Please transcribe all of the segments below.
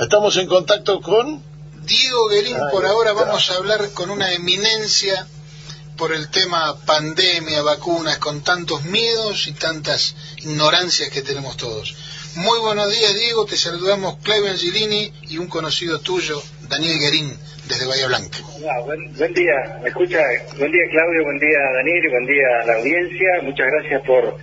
Estamos en contacto con... Diego Guerín, por ahora vamos a hablar con una eminencia por el tema pandemia, vacunas, con tantos miedos y tantas ignorancias que tenemos todos. Muy buenos días, Diego. Te saludamos Claudio Angelini y un conocido tuyo, Daniel Guerín, desde Bahía Blanca. Ah, buen, día, ¿me escucha? Buen día, Claudio. Buen día, Daniel. Buen día a la audiencia. Muchas gracias por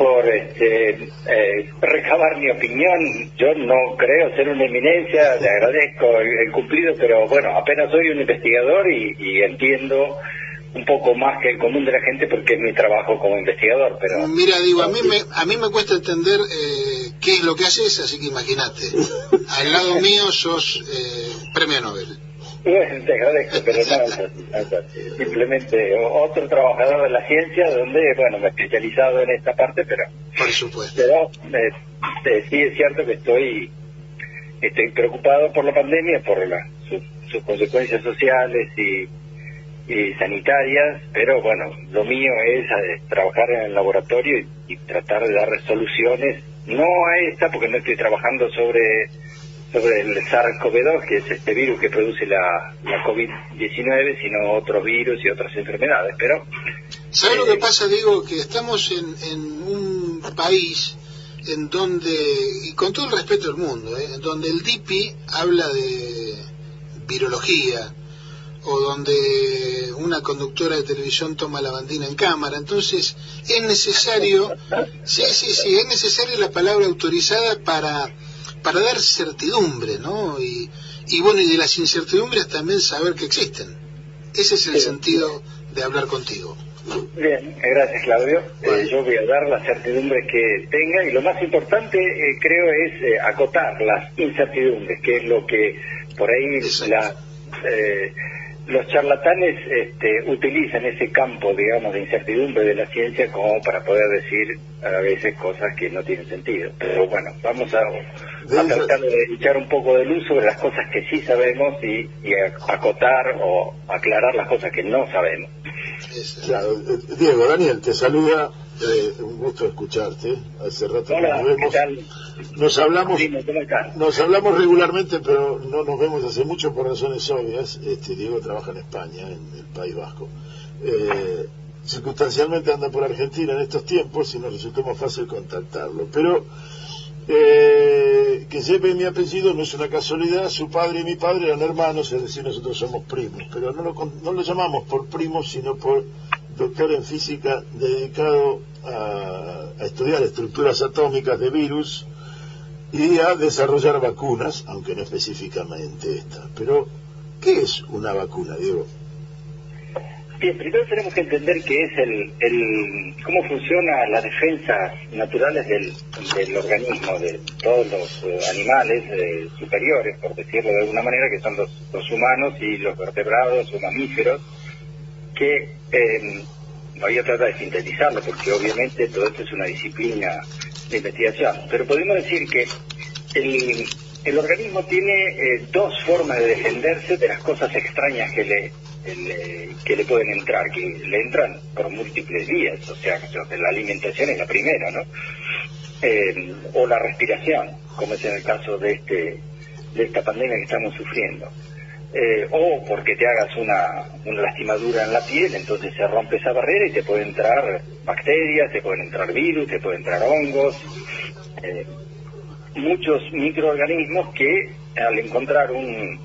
por este, eh, recabar mi opinión. Yo no creo ser una eminencia, le agradezco el, cumplido, pero bueno, apenas soy un investigador y, entiendo un poco más que el común de la gente porque es mi trabajo como investigador. pero Mira, digo, a mí me, a mí me cuesta entender eh, qué es lo que haces, así que imagínate. Al lado mío sos eh, premio Nobel. Te agradezco, pero no, simplemente otro trabajador de la ciencia donde, bueno, me he especializado en esta parte, pero... Por supuesto. Pero eh, sí es cierto que estoy, estoy preocupado por la pandemia, por sus, consecuencias sociales y, y sanitarias, pero bueno, lo mío es eh, trabajar en el laboratorio y, y tratar de dar soluciones, no a esta, porque no estoy trabajando sobre sobre el SARS-CoV-2, que es este virus que produce la, la COVID-19, sino otros virus y otras enfermedades. Pero ¿Sabes lo que eh, pasa, Diego? Que estamos en, en un país en donde, y con todo el respeto del mundo, ¿eh? en donde el DIPI habla de virología, o donde una conductora de televisión toma la bandina en cámara. Entonces, es necesario, sí, sí, sí, es necesario la palabra autorizada para para dar certidumbre, ¿no? Y, y bueno, y de las incertidumbres también saber que existen. Ese es el sentido de hablar contigo. Bien, gracias Claudio. Eh, yo voy a dar la certidumbre que tenga y lo más importante eh, creo es eh, acotar las incertidumbres, que es lo que por ahí la, los charlatanes este, utilizan ese campo, digamos, de incertidumbre de la ciencia como para poder decir a veces cosas que no tienen sentido. Pero bueno, vamos a, tratar de echar un poco de luz sobre las cosas que sí sabemos y, acotar o aclarar las cosas que no sabemos. Diego, Daniel, te saluda. Eh, un gusto escucharte. Hace rato nos vemos. Nos hablamos, nos hablamos regularmente, pero no nos vemos hace mucho por razones obvias. Este, Diego trabaja en España, en el País Vasco. Eh, circunstancialmente anda por Argentina en estos tiempos y nos resultó más fácil contactarlo. Pero eh, que lleve mi apellido no es una casualidad, su padre y mi padre eran hermanos, es decir, nosotros somos primos, pero no lo, no lo llamamos por primos, sino por doctor en física dedicado a, estudiar estructuras atómicas de virus y a desarrollar vacunas, aunque no específicamente esta. Pero, ¿qué es una vacuna, Diego? Bien, primero tenemos que entender qué es el, el cómo funciona las defensas naturales del, organismo, de todos los eh, animales eh, superiores, por decirlo de alguna manera, que son los humanos y los vertebrados o mamíferos, que eh, voy a tratar de sintetizarlo porque obviamente todo esto es una disciplina de investigación, pero podemos decir que el, el organismo tiene eh, dos formas de defenderse de las cosas extrañas que le, que le pueden entrar, que le entran por múltiples vías, o sea, la alimentación es la primera, ¿no? Eh, o la respiración, como es en el caso de este de esta pandemia que estamos sufriendo. Eh, o porque te hagas una, una lastimadura en la piel, entonces se rompe esa barrera y te pueden entrar bacterias, te pueden entrar virus, te pueden entrar hongos, eh, muchos microorganismos que al encontrar un,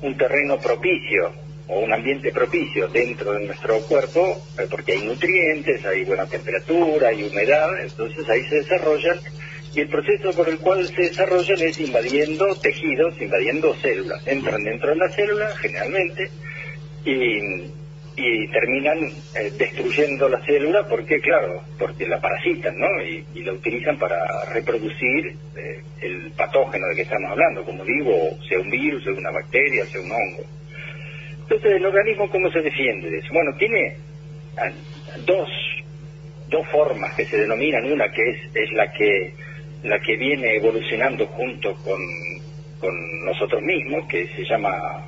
un terreno propicio o un ambiente propicio dentro de nuestro cuerpo, eh, porque hay nutrientes, hay buena temperatura, hay humedad, entonces ahí se desarrollan y el proceso por el cual se desarrollan es invadiendo tejidos, invadiendo células. Entran dentro de la célula, generalmente, y, terminan eh, destruyendo la célula porque, claro, porque la parasitan, ¿no? Y, la utilizan para reproducir eh, el patógeno de que estamos hablando, como digo, sea un virus, sea una bacteria, sea un hongo. Entonces, ¿el organismo cómo se defiende de eso? Bueno, tiene ah, dos, dos formas que se denominan, una que es, es la que la que viene evolucionando junto con, con nosotros mismos, que se llama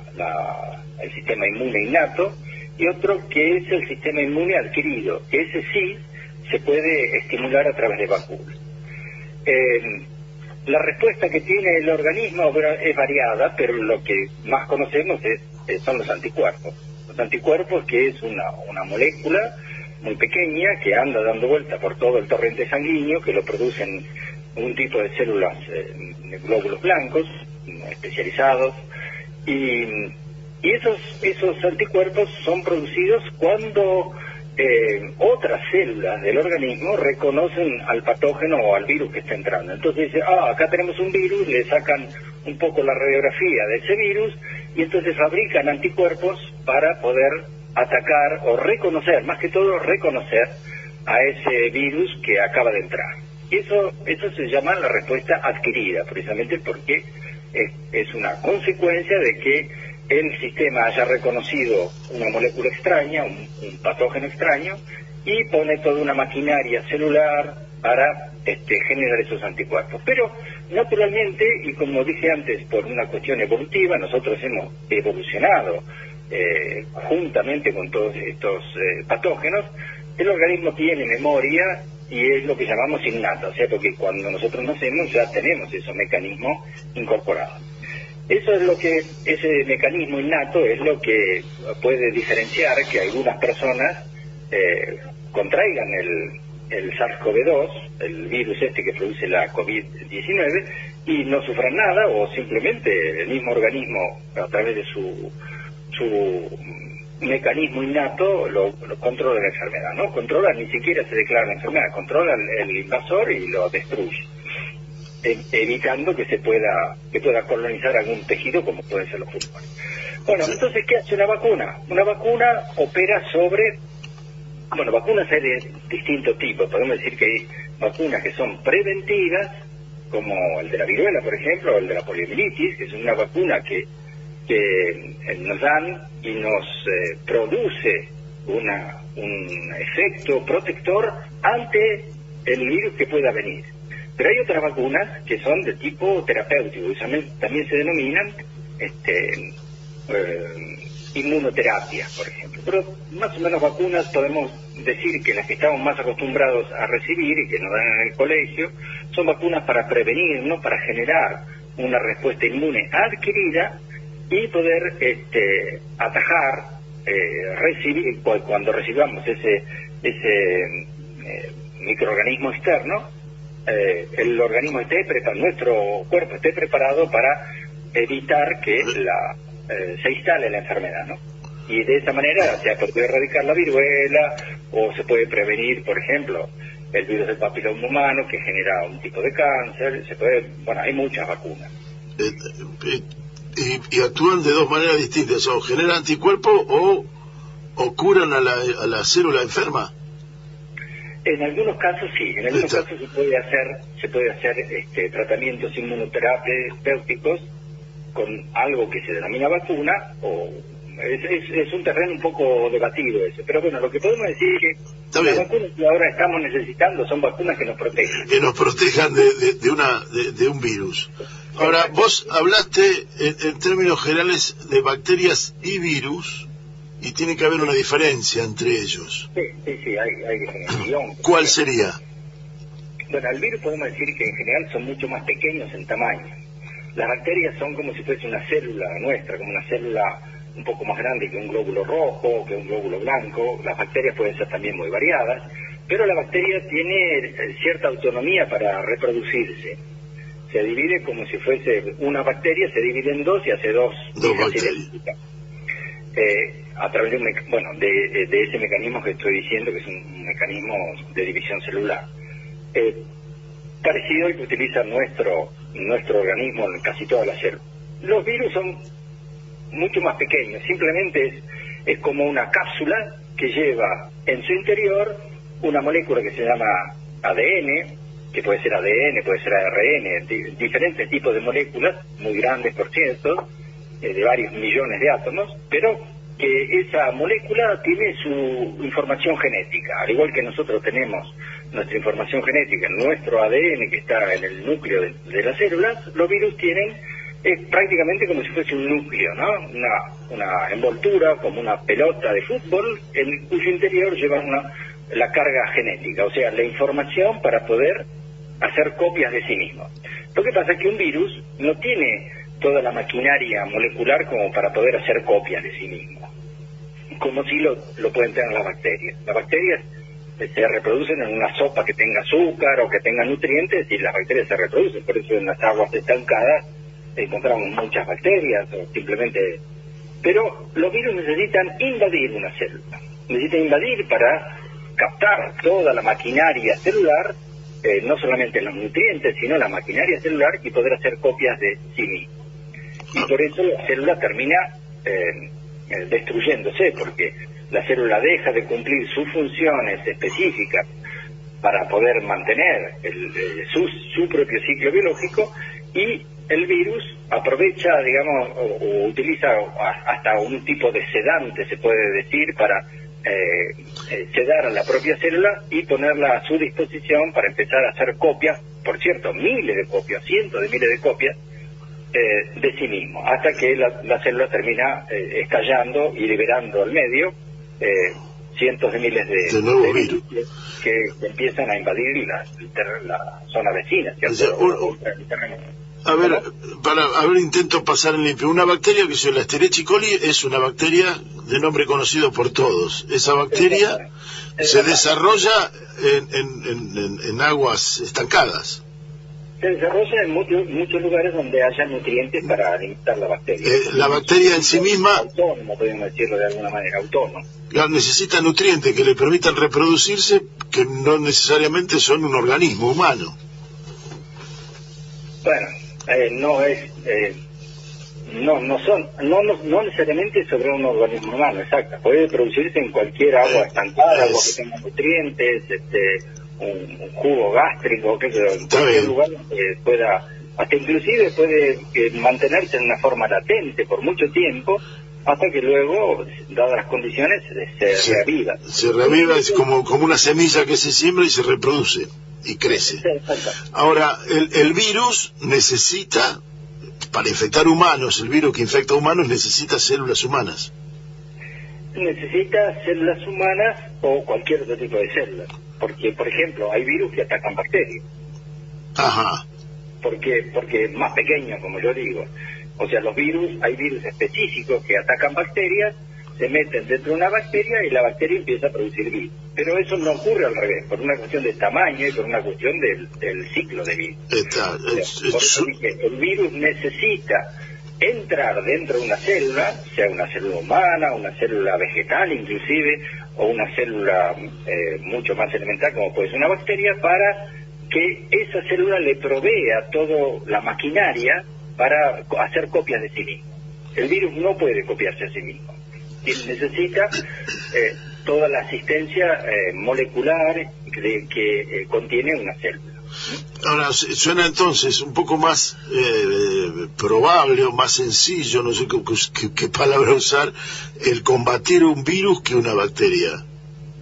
el sistema inmune innato, y otro que es el sistema inmune adquirido, que ese sí se puede estimular a través de vacunas. Eh, la respuesta que tiene el organismo es variada, pero lo que más conocemos es, son los anticuerpos. Los anticuerpos que es una, una molécula muy pequeña que anda dando vuelta por todo el torrente sanguíneo, que lo producen un tipo de células, eh, glóbulos blancos, especializados, y, y esos, esos anticuerpos son producidos cuando eh, otras células del organismo reconocen al patógeno o al virus que está entrando. Entonces dice, ah, acá tenemos un virus, le sacan un poco la radiografía de ese virus y entonces fabrican anticuerpos para poder atacar o reconocer, más que todo reconocer a ese virus que acaba de entrar. Eso, eso se llama la respuesta adquirida, precisamente porque es, una consecuencia de que el sistema haya reconocido una molécula extraña, un, patógeno extraño, y pone toda una maquinaria celular para este, generar esos anticuerpos. Pero naturalmente, y como dije antes, por una cuestión evolutiva, nosotros hemos evolucionado eh, juntamente con todos estos eh, patógenos, el organismo tiene memoria y es lo que llamamos innata, o sea, porque cuando nosotros nacemos ya tenemos esos mecanismos incorporados. Eso es lo que, ese mecanismo innato es lo que puede diferenciar que algunas personas eh, contraigan el, el SARS-CoV-2, el virus este que produce la COVID-19, y no sufran nada o simplemente el mismo organismo a través de su su mecanismo innato lo, controla la enfermedad, ¿no? Controla, ni siquiera se declara la enfermedad, controla el, invasor y lo destruye, e, evitando que se pueda, que pueda colonizar algún tejido como pueden ser los pulmones. Bueno, entonces, ¿qué hace una vacuna? Una vacuna opera sobre, bueno, vacunas hay de distintos tipos, podemos decir que hay vacunas que son preventivas, como el de la viruela, por ejemplo, o el de la poliomielitis, que es una vacuna que que eh, nos dan y nos eh, produce una, un efecto protector ante el virus que pueda venir. Pero hay otras vacunas que son de tipo terapéutico y también, se denominan este, eh, inmunoterapias, por ejemplo. Pero más o menos vacunas podemos decir que las que estamos más acostumbrados a recibir y que nos dan en el colegio son vacunas para prevenir, no para generar una respuesta inmune adquirida y poder este, atajar, eh, recibir, cuando recibamos ese, ese eh, microorganismo externo, eh, el organismo esté preparado, nuestro cuerpo esté preparado para evitar que la, se instale la enfermedad, ¿no? Y de esa manera se puede erradicar la viruela o se puede prevenir, por ejemplo, el virus del papiloma humano que genera un tipo de cáncer, se puede, bueno, hay muchas vacunas y, actúan de dos maneras distintas, o generan anticuerpos o, o curan a la, a la célula enferma. En algunos casos sí, en algunos casos se puede hacer, se puede hacer este, tratamientos inmunoterapéuticos con algo que se denomina vacuna o es, es, un terreno un poco debatido ese, pero bueno, lo que podemos decir es que las vacunas que ahora estamos necesitando son vacunas que nos protejan. Que nos protejan de, de, una, de, un virus. Ahora, vos hablaste en, términos generales de bacterias y virus, y tiene que haber una diferencia entre ellos. Sí, sí, sí, hay, hay diferencia. ¿Cuál sería? Bueno, el virus podemos decir que en general son mucho más pequeños en tamaño. Las bacterias son como si fuese una célula nuestra, como una célula un poco más grande que un glóbulo rojo, que un glóbulo blanco. Las bacterias pueden ser también muy variadas, pero la bacteria tiene eh, cierta autonomía para reproducirse. Se divide como si fuese una bacteria, se divide en dos y hace dos, dos bacterias. Eh, a través de, un bueno, de, ese mecanismo que estoy diciendo, que es un mecanismo de división celular. Eh, parecido al que utiliza nuestro, nuestro organismo en casi todas las células. Los virus son mucho más pequeño, simplemente es, es como una cápsula que lleva en su interior una molécula que se llama ADN, que puede ser ADN, puede ser ARN, diferentes tipos de moléculas, muy grandes por cierto, eh, de varios millones de átomos, pero que esa molécula tiene su información genética, al igual que nosotros tenemos nuestra información genética, nuestro ADN que está en el núcleo de las células, los virus tienen es prácticamente como si fuese un núcleo, ¿no? Una, una envoltura como una pelota de fútbol en cuyo interior lleva una, la carga genética, o sea, la información para poder hacer copias de sí mismo. Lo que pasa es que un virus no tiene toda la maquinaria molecular como para poder hacer copias de sí mismo, como si lo, lo pueden tener las bacterias. Las bacterias eh, se reproducen en una sopa que tenga azúcar o que tenga nutrientes y las bacterias se reproducen, por eso en las aguas estancadas encontramos muchas bacterias o simplemente... Pero los virus necesitan invadir una célula, necesitan invadir para captar toda la maquinaria celular, eh, no solamente los nutrientes, sino la maquinaria celular y poder hacer copias de sí mismo. Y por eso la célula termina eh, eh, destruyéndose, porque la célula deja de cumplir sus funciones específicas para poder mantener su, su propio ciclo biológico y el virus aprovecha, digamos, o, utiliza hasta un tipo de sedante, se puede decir, para eh, eh, sedar a la propia célula y ponerla a su disposición para empezar a hacer copias, por cierto, miles de copias, cientos de miles de copias, eh, de sí mismo, hasta que la, célula termina estallando y liberando al medio cientos de miles de, virus que, empiezan a invadir la, la zona vecina, ¿cierto? A ver, para, a ver, intento pasar en limpio. Una bacteria que se la Escherichia coli es una bacteria de nombre conocido por todos. Esa bacteria se desarrolla en, aguas estancadas. Se desarrolla en muchos, lugares donde haya nutrientes para alimentar la bacteria. Eh, la bacteria en sí misma... Autónomo, podemos decirlo de alguna manera, autónomo. necesita nutrientes que le permitan reproducirse, que no necesariamente son un organismo humano. Bueno, eh, no es eh, no no son no, no, necesariamente sobre un organismo humano exacto. Puede producirse en cualquier agua estancada agua que tenga nutrientes este un, jugo gástrico que en cualquier lugar donde pueda hasta inclusive puede eh, mantenerse en una forma latente por mucho tiempo hasta que luego, dadas las condiciones, se, reaviva. Se reaviva, es como, como una semilla que se siembra y se reproduce y crece. Ahora, el, el virus necesita, para infectar humanos, el virus que infecta humanos necesita células humanas. Necesita células humanas o cualquier otro tipo de células. Porque, por ejemplo, hay virus que atacan bacterias. Ajá. Porque, porque es más pequeño, como yo digo. O sea, los virus, hay virus específicos que atacan bacterias se meten dentro de una bacteria y la bacteria empieza a producir virus. Pero eso no ocurre al revés, por una cuestión de tamaño y por una cuestión del, ciclo de virus. por eso dije, el virus necesita entrar dentro de una célula, sea una célula humana, una célula vegetal inclusive, o una célula eh, mucho más elemental como puede ser una bacteria, para que esa célula le provea toda la maquinaria para hacer copias de sí mismo. El virus no puede copiarse a sí mismo necesita eh, toda la asistencia eh, molecular que eh, contiene una célula. Ahora, suena entonces un poco más probable o más sencillo, no sé qué, palabra usar, el combatir un virus que una bacteria.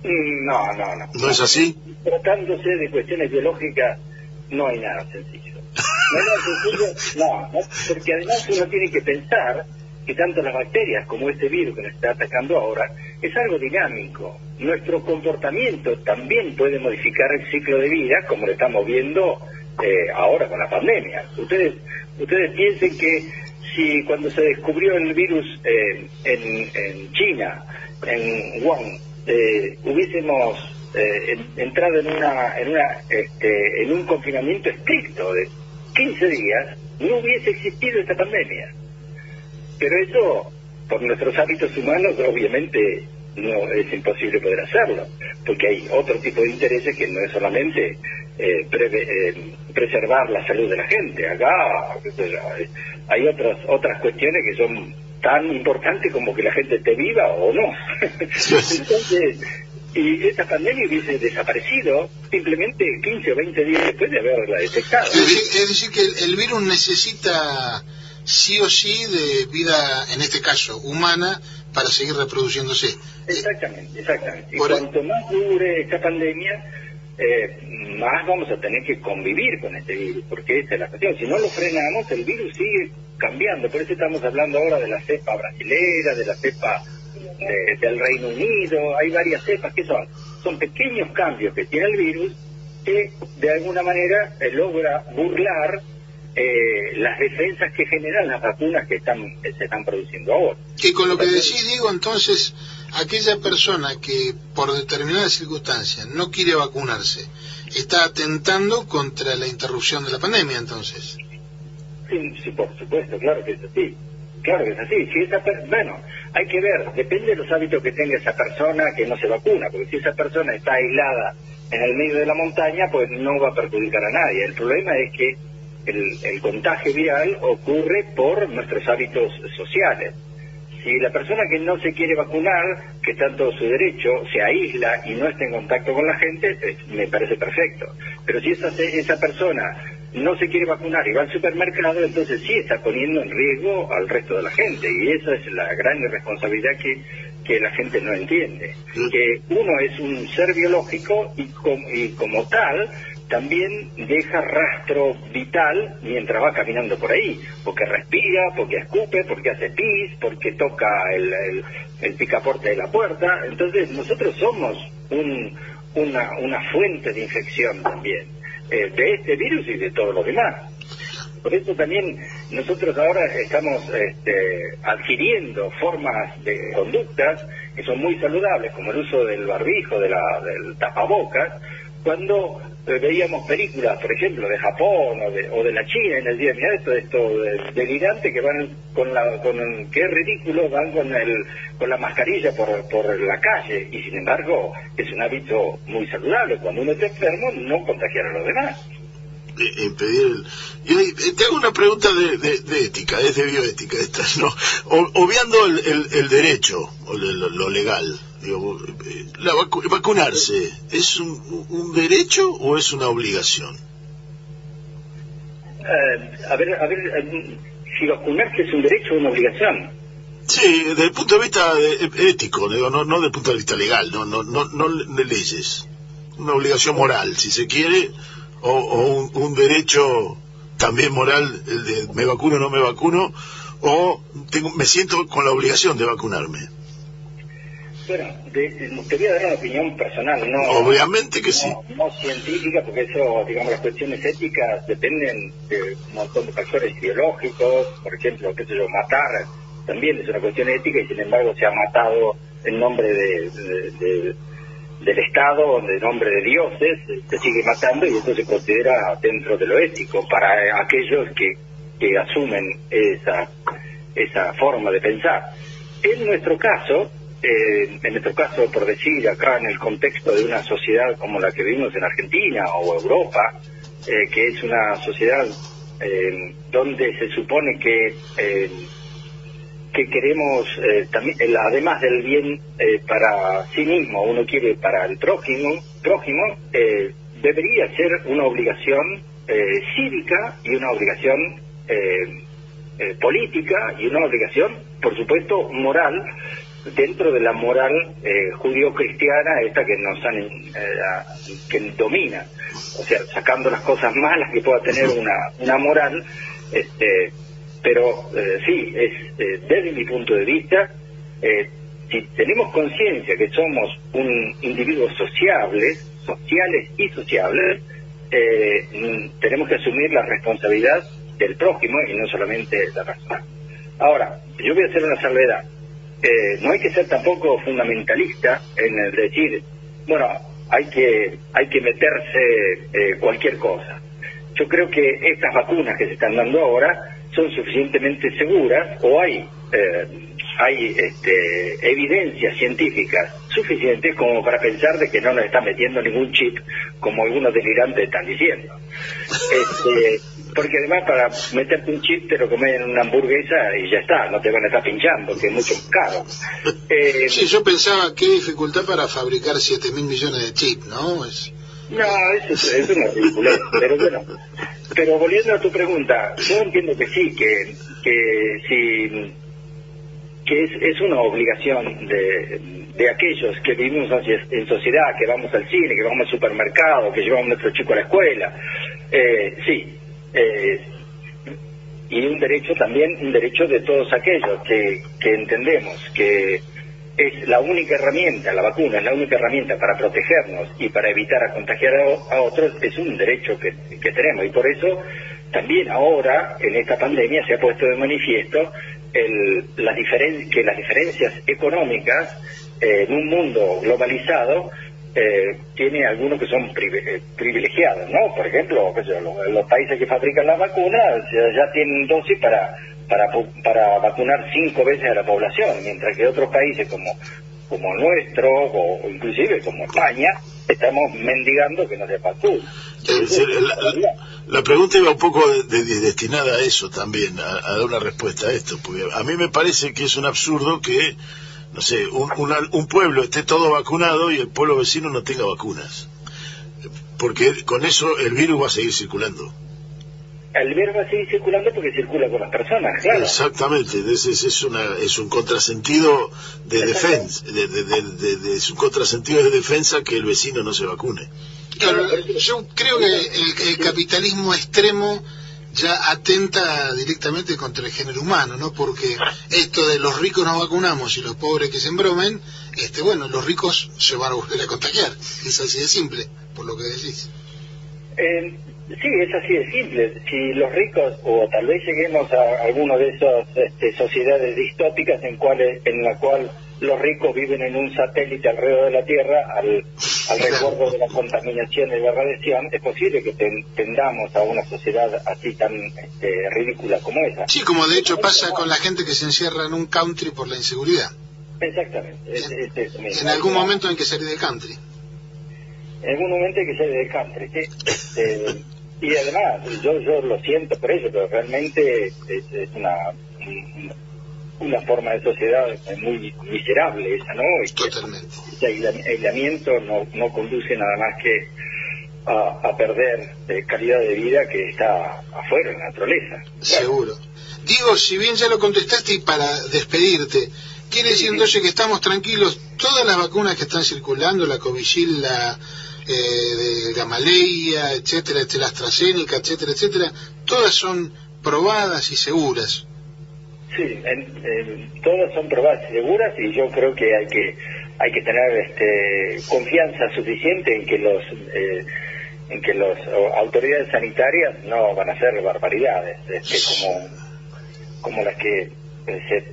Mm, no, no, no. ¿No es así? Tratándose de cuestiones biológicas, no hay nada sencillo. No no, porque además uno tiene que pensar que tanto las bacterias como este virus que nos está atacando ahora es algo dinámico. Nuestro comportamiento también puede modificar el ciclo de vida, como lo estamos viendo eh, ahora con la pandemia. Ustedes, ustedes piensen que si cuando se descubrió el virus eh, en, China, en Wuhan, eh, hubiésemos entrado en una, en una, este, en un confinamiento estricto de 15 días, no hubiese existido esta pandemia. Pero eso, por nuestros hábitos humanos, obviamente no es imposible poder hacerlo, porque hay otro tipo de intereses que no es solamente eh, eh, preservar la salud de la gente. Acá hay otras otras cuestiones que son tan importantes como que la gente esté viva o no. Entonces, y esta pandemia hubiese desaparecido simplemente 15 o 20 días después de haberla detectado. Es decir, que el virus necesita sí o sí de vida, en este caso, humana, para seguir reproduciéndose. Exactamente, exactamente. Y cuanto más dure esta pandemia, eh, más vamos a tener que convivir con este virus, porque esa es la cuestión. Si no lo frenamos, el virus sigue cambiando. Por eso estamos hablando ahora de la cepa brasilera, de la cepa del Reino Unido. Hay varias cepas que son, son pequeños cambios que tiene el virus que de alguna manera eh, logra burlar eh, las defensas que generan las vacunas que están se están produciendo ahora. Que con lo que decís, digo, entonces, aquella persona que por determinadas circunstancias no quiere vacunarse, está atentando contra la interrupción de la pandemia, entonces. Sí, sí, por supuesto, claro que es así. Claro que es así. Si esa bueno, hay que ver, depende de los hábitos que tenga esa persona que no se vacuna, porque si esa persona está aislada en el medio de la montaña, pues no va a perjudicar a nadie. El problema es que el, el contagio viral ocurre por nuestros hábitos sociales. Si la persona que no se quiere vacunar, que está en todo su derecho, se aísla y no está en contacto con la gente, me parece perfecto. Pero si esa, esa persona no se quiere vacunar y va al supermercado, entonces sí está poniendo en riesgo al resto de la gente. Y esa es la gran irresponsabilidad que, que la gente no entiende. Que uno es un ser biológico y, y como tal también deja rastro vital mientras va caminando por ahí, porque respira, porque escupe, porque hace pis, porque toca el, el, picaporte de la puerta. Entonces nosotros somos un, una, una fuente de infección también. Eh, de este virus y de todos los demás. Por eso también nosotros ahora estamos este, adquiriendo formas de conductas que son muy saludables, como el uso del barbijo, de la, del tapabocas, cuando eh, veíamos películas, por ejemplo, de Japón o de, o de la China en el día, mira esto, esto delirante que van con la, con, qué ridículo, van con el, con la mascarilla por, por la calle y sin embargo es un hábito muy saludable. Cuando uno está enfermo, no contagiar a los demás. Eh, el... Y te hago una pregunta de, de, ética, es de bioética, esta, ¿no? obviando el, el, derecho, o lo legal, eh, la vacunarse, ¿es un, derecho o es una obligación? Eh, a ver, a ver, eh, si vacunarse es un derecho o una obligación. Sí, desde el punto de vista ético, digo, no, no desde el punto de vista legal, no, no, no, no de leyes. Una obligación moral, si se quiere, o, un, derecho también moral, el de me vacuno o no me vacuno, o tengo, me siento con la obligación de vacunarme. Bueno, voy a dar una opinión personal, no. Obviamente que sí. No científica, porque eso, digamos, las cuestiones éticas dependen de un montón de factores ideológicos, por ejemplo, qué sé yo, matar también es una cuestión ética y sin embargo se ha matado en nombre de, del Estado, en nombre de dioses, se sigue matando y eso se considera dentro de lo ético para aquellos que, que asumen esa, esa forma de pensar. En nuestro caso, eh, en nuestro caso, por decir, acá en el contexto de una sociedad como la que vivimos en Argentina o Europa, eh, que es una sociedad eh, donde se supone que que queremos también, además del bien para sí mismo, uno quiere para el prójimo, prójimo debería ser una obligación cívica y una obligación política y una obligación, por supuesto, moral dentro de la moral eh, judío-cristiana, esta que nos han, eh, que domina, o sea, sacando las cosas malas que pueda tener una, una moral, este, pero eh, sí, es desde mi punto de vista, si tenemos conciencia que somos un individuo sociable, sociales y sociables, tenemos que asumir la responsabilidad del prójimo y no solamente la persona. Ahora, yo voy a hacer una salvedad eh, no hay que ser tampoco fundamentalista en el decir, bueno, hay que, hay que meterse eh, cualquier cosa. Yo creo que estas vacunas que se están dando ahora son suficientemente seguras o hay, eh, hay este, evidencias científicas suficientes como para pensar de que no nos están metiendo ningún chip como algunos delirantes están diciendo. Este, porque además para meterte un chip te lo comes en una hamburguesa y ya está, no te van a estar pinchando, que es mucho caro. Eh, sí, yo pensaba, qué dificultad para fabricar 7 mil millones de chips, ¿no? Es... No, eso es, una ridícula, pero bueno. Pero volviendo a tu pregunta, yo entiendo que sí, que, que si que es, es una obligación de, de aquellos que vivimos en sociedad, que vamos al cine, que vamos al supermercado, que llevamos a nuestro chico a la escuela. Eh, sí, eh, y un derecho también, un derecho de todos aquellos que, que entendemos que es la única herramienta, la vacuna es la única herramienta para protegernos y para evitar a contagiar a, otros, es un derecho que, que, tenemos. Y por eso también ahora, en esta pandemia, se ha puesto de manifiesto el, las que las diferencias económicas eh, en un mundo globalizado eh, tiene algunos que son eh, privilegiados, ¿no? Por ejemplo, los, países que fabrican las vacunas ya, tienen dosis para, para, para vacunar cinco veces a la población, mientras que otros países como, como nuestro, o, inclusive como España, estamos mendigando que no se vacune. La, pregunta iba un poco destinada a eso también, a, dar una respuesta a esto, porque a mí me parece que es un absurdo que no sé, un, un pueblo esté todo vacunado y el pueblo vecino no tenga vacunas. Porque con eso el virus va a seguir circulando. El virus va a seguir circulando porque circula con las personas, claro. Exactamente, es, es, una, es un contrasentido de defensa, de, es un contrasentido de defensa que el vecino no se vacune. Claro, yo creo que el capitalismo extremo ya atenta directamente contra el género humano, ¿no? Porque esto de los ricos nos vacunamos y los pobres que se embromen, este, bueno, los ricos se van a volver a contagiar. Es así de simple, por lo que decís. Eh, sí, es así de simple. Si los ricos, o tal vez lleguemos a alguna de esas este, sociedades distópicas en, cuales, en la cual los ricos viven en un satélite alrededor de la Tierra al, al recuerdo de la contaminación y la radiación, es posible que tendamos a una sociedad así tan este, ridícula como esa. Sí, como de hecho pasa con la gente que se encierra en un country por la inseguridad. Exactamente. en algún momento hay que salir del country. En algún momento hay que salir del country, sí. Este, y además, yo, yo lo siento por eso, pero realmente es, una una forma de sociedad muy miserable esa, ¿no? Totalmente. Ese aislamiento no, no conduce nada más que a, perder eh, calidad de vida que está afuera en la naturaleza. Seguro. Digo, si bien ya lo contestaste y para despedirte, quiere decir entonces que estamos tranquilos, todas las vacunas que están circulando, la Covishield, la eh, de Gamaleya, etcétera, la AstraZeneca, etcétera, etcétera, todas son probadas y seguras. Sí, todas son y seguras y yo creo que hay que hay que tener este, confianza suficiente en que los eh, en que las autoridades sanitarias no van a hacer barbaridades este, como como las que eh, se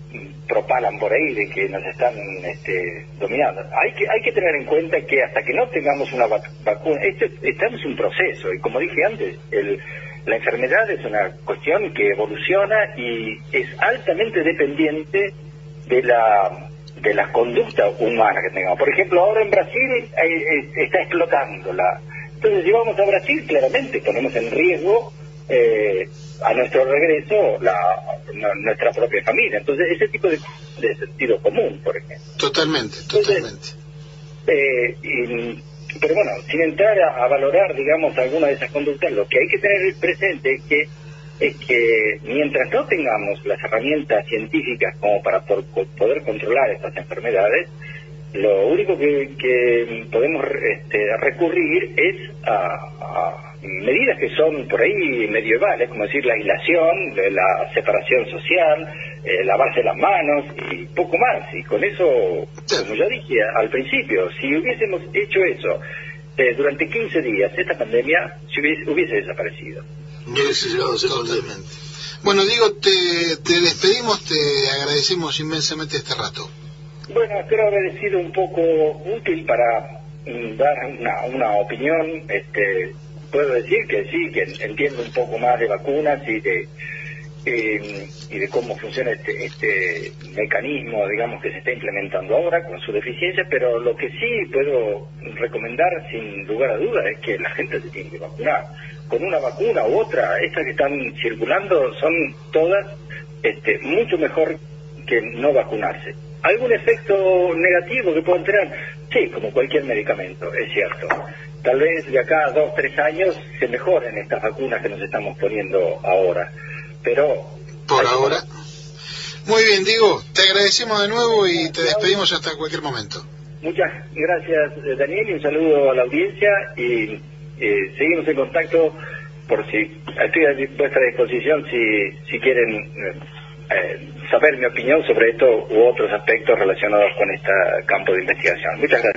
propalan por ahí de que nos están este, dominando. Hay que hay que tener en cuenta que hasta que no tengamos una vacuna, esto estamos en un proceso y como dije antes, el la enfermedad es una cuestión que evoluciona y es altamente dependiente de la de la conducta humana que tengamos. Por ejemplo, ahora en Brasil eh, eh, está explotando la... Entonces, si vamos a Brasil, claramente ponemos en riesgo eh, a nuestro regreso la, nuestra propia familia. Entonces, ese tipo de, de sentido común, por ejemplo. Totalmente, totalmente. y, pero bueno, sin entrar a, valorar, digamos, alguna de esas conductas, lo que hay que tener presente es que es que mientras no tengamos las herramientas científicas como para poder controlar estas enfermedades, lo único que, podemos este, recurrir es a, medidas que son por ahí medievales, como decir la aislación, la separación social, eh, lavarse las manos y poco más. Y con eso, como ya dije al principio, si hubiésemos hecho eso eh, durante 15 días, esta pandemia hubiese, hubiese desaparecido. Bueno, digo, te, te despedimos, te agradecemos inmensamente este rato. Bueno, espero haber sido un poco útil para mm, dar una, una opinión. Este, puedo decir que sí, que entiendo un poco más de vacunas y de eh, y de cómo funciona este, este mecanismo, digamos, que se está implementando ahora con su deficiencia, pero lo que sí puedo recomendar sin lugar a dudas es que la gente se tiene que vacunar. Con una vacuna u otra, estas que están circulando son todas este, mucho mejor que no vacunarse. ¿Algún efecto negativo que puedan tener? Sí, como cualquier medicamento, es cierto. Tal vez de acá a dos, tres años se mejoren estas vacunas que nos estamos poniendo ahora pero... Por ahora. Muy bien, Diego, te agradecemos de nuevo y te despedimos hasta cualquier momento. Muchas gracias, eh, Daniel, y un saludo a la audiencia y eh, seguimos en contacto por si estoy a vuestra disposición si, si quieren eh, saber mi opinión sobre esto u otros aspectos relacionados con este campo de investigación. Muchas gracias.